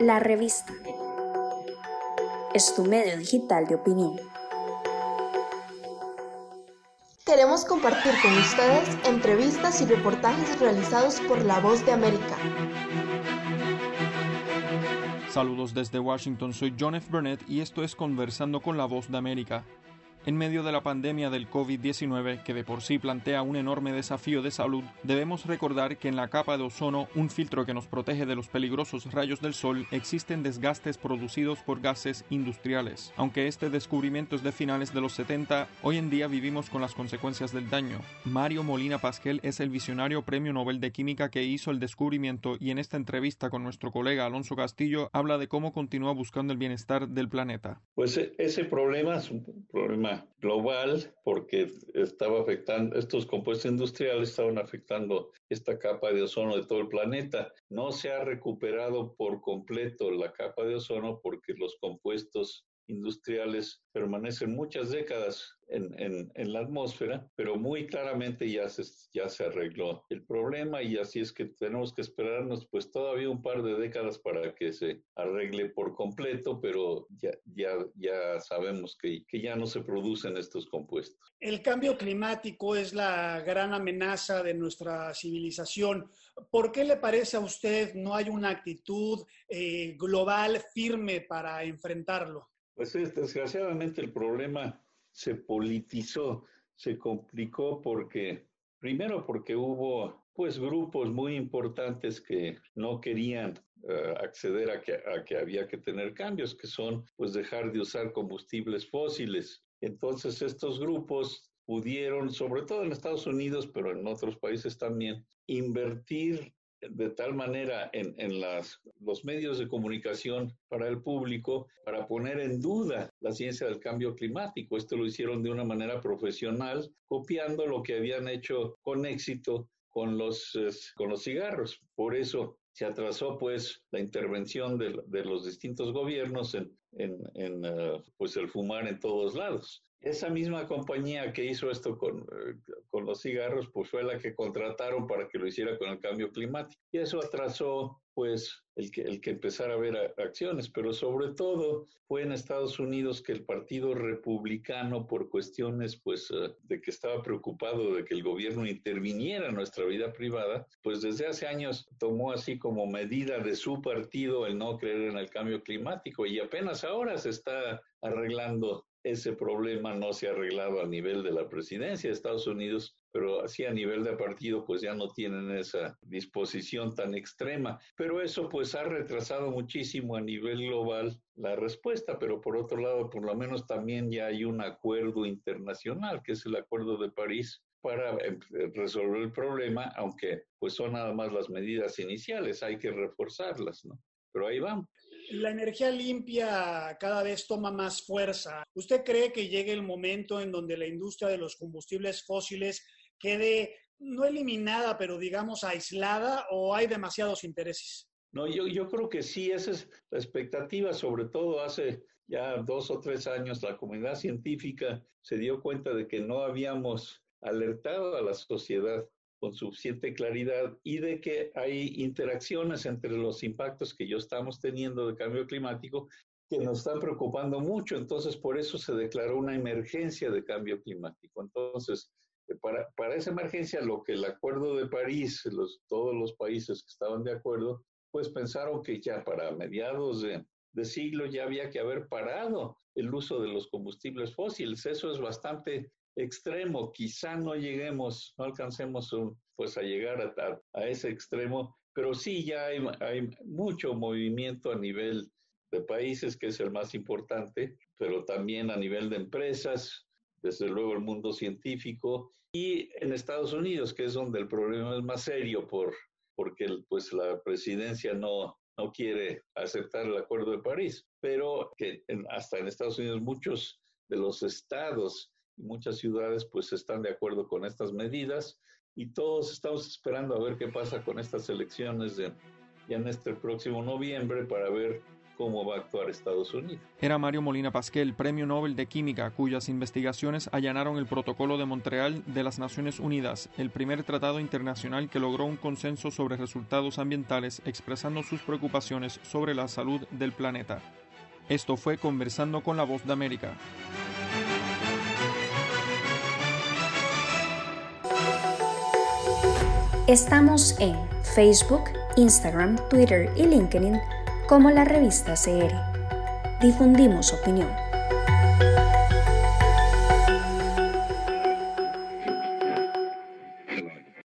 La revista es tu medio digital de opinión. Queremos compartir con ustedes entrevistas y reportajes realizados por La Voz de América. Saludos desde Washington, soy John F. Burnett y esto es Conversando con la Voz de América. En medio de la pandemia del COVID-19, que de por sí plantea un enorme desafío de salud, debemos recordar que en la capa de ozono, un filtro que nos protege de los peligrosos rayos del sol, existen desgastes producidos por gases industriales. Aunque este descubrimiento es de finales de los 70, hoy en día vivimos con las consecuencias del daño. Mario Molina Pasquel es el visionario Premio Nobel de Química que hizo el descubrimiento y en esta entrevista con nuestro colega Alonso Castillo habla de cómo continúa buscando el bienestar del planeta. Pues e, ese problema es un problema global porque estaba afectando, estos compuestos industriales estaban afectando esta capa de ozono de todo el planeta. No se ha recuperado por completo la capa de ozono porque los compuestos industriales permanecen muchas décadas en, en, la atmósfera, pero muy claramente ya se, ya se arregló el problema y así es que tenemos que esperarnos pues todavía un par de décadas para que se arregle por completo, pero ya, ya, ya sabemos que, que ya no se producen estos compuestos. El cambio climático es la gran amenaza de nuestra civilización. ¿Por qué le parece a usted no hay una actitud eh, global firme para enfrentarlo? Pues desgraciadamente el problema se politizó, se complicó porque, primero porque hubo pues grupos muy importantes que no querían eh, acceder a que, a que había que tener cambios, que son pues dejar de usar combustibles fósiles. Entonces estos grupos pudieron, sobre todo en Estados Unidos, pero en otros países también, invertir de tal manera en, en las, los medios de comunicación para el público para poner en duda la ciencia del cambio climático. Esto lo hicieron de una manera profesional, copiando lo que habían hecho con éxito con los, con los cigarros. Por eso se atrasó pues la intervención de, de los distintos gobiernos en, en, en uh, pues el fumar en todos lados. Esa misma compañía que hizo esto con, eh, con, los cigarros, pues fue la que contrataron para que lo hiciera con el cambio climático. Y eso atrasó, pues, el que, el que empezara a ver acciones. Pero sobre todo fue en Estados Unidos que el Partido Republicano, por cuestiones, pues, eh, de que estaba preocupado de que el gobierno interviniera en nuestra vida privada, pues desde hace años tomó así como medida de su partido el no creer en el cambio climático. Y apenas ahora se está arreglando ese problema no se ha arreglado a nivel de la presidencia de Estados Unidos, pero así a nivel de partido pues ya no tienen esa disposición tan extrema. Pero eso pues ha retrasado muchísimo a nivel global la respuesta, pero por otro lado por lo menos también ya hay un acuerdo internacional, que es el Acuerdo de París, para em, resolver el problema, aunque pues son nada más las medidas iniciales, hay que reforzarlas, ¿no? Pero ahí vamos la energía limpia cada vez toma más fuerza. ¿Usted cree que llegue el momento en donde la industria de los combustibles fósiles quede no eliminada, pero digamos aislada o hay demasiados intereses? No, yo, creo que sí, esa es la expectativa, sobre todo hace ya dos o tres años la comunidad científica se dio cuenta de que no habíamos alertado a la sociedad con suficiente claridad y de que hay interacciones entre los impactos que yo estamos teniendo de cambio climático que nos están preocupando mucho. Entonces, por eso se declaró una emergencia de cambio climático. Entonces, eh, para, para esa emergencia, lo que el Acuerdo de París, todos los países que estaban de acuerdo, pues pensaron que ya para mediados de, de siglo ya había que haber parado el uso de los combustibles fósiles. Eso es bastante extremo, quizá no lleguemos, no alcancemos un, pues a llegar a, a, ese extremo, pero sí ya hay, mucho movimiento a nivel de países, que es el más importante, pero también a nivel de empresas, desde luego el mundo científico, y en Estados Unidos, que es donde el problema es más serio, por, porque pues la presidencia no, no quiere aceptar el Acuerdo de París, pero que hasta en Estados Unidos muchos de los estados muchas ciudades pues están de acuerdo con estas medidas y todos estamos esperando a ver qué pasa con estas elecciones de, ya en este próximo noviembre para ver cómo va a actuar Estados Unidos. Era Mario Molina Pasquel, Premio Nobel de Química, cuyas investigaciones allanaron el Protocolo de Montreal de las Naciones Unidas, el primer tratado internacional que logró un consenso sobre resultados ambientales expresando sus preocupaciones sobre la salud del planeta. Esto fue Conversando con la Voz de América. Estamos en Facebook, Instagram, Twitter y LinkedIn como la revista CR. Difundimos opinión.